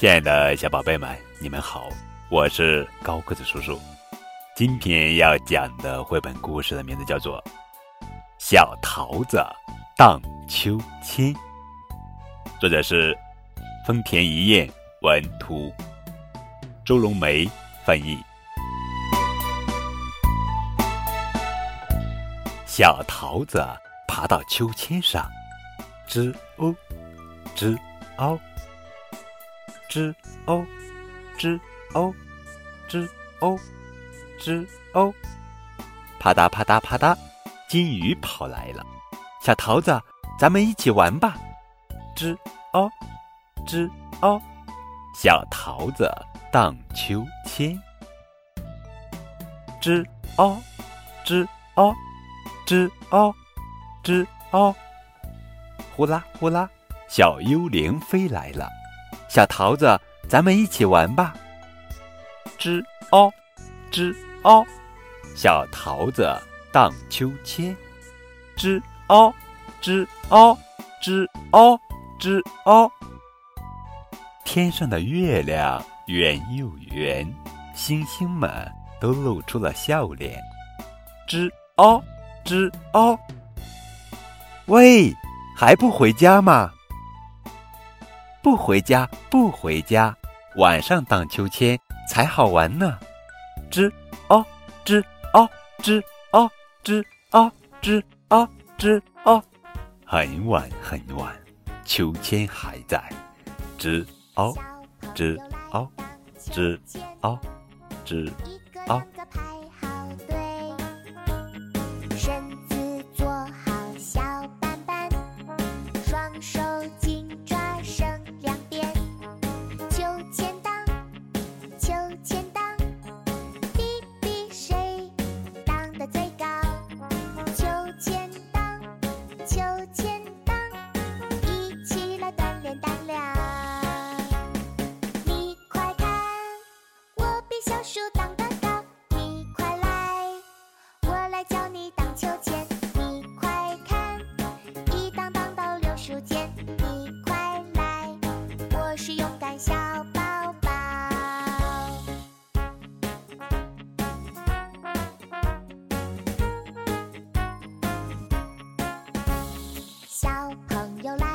亲爱的小宝贝们，你们好，我是高个子叔叔。今天要讲的绘本故事的名字叫做《小桃子荡秋千》，作者是丰田一彦文图，周龙梅翻译。小桃子爬到秋千上，吱哦，吱哦，吱哦，吱哦，吱哦。吱哦，啪嗒啪嗒啪嗒，金鱼跑来了。小桃子，咱们一起玩吧。吱哦，吱哦，小桃子荡秋千。吱哦，吱哦，吱哦，吱哦，呼啦呼啦，小幽灵飞来了。小桃子，咱们一起玩吧。吱哦，吱。哦，小桃子荡秋千，吱哦，吱哦，吱哦，吱哦。天上的月亮圆又圆，星星们都露出了笑脸。吱哦，吱哦。喂，还不回家吗？不回家，不回家，晚上荡秋千才好玩呢。吱。哦，吱哦，吱哦，吱哦，吱哦，吱哦，很晚很晚，秋千还在，吱哦，吱哦，吱哦，吱哦。小树荡得高，你快来，我来教你荡秋千。你快看，一荡荡到柳树间，你快来，我是勇敢小宝宝。小朋友来。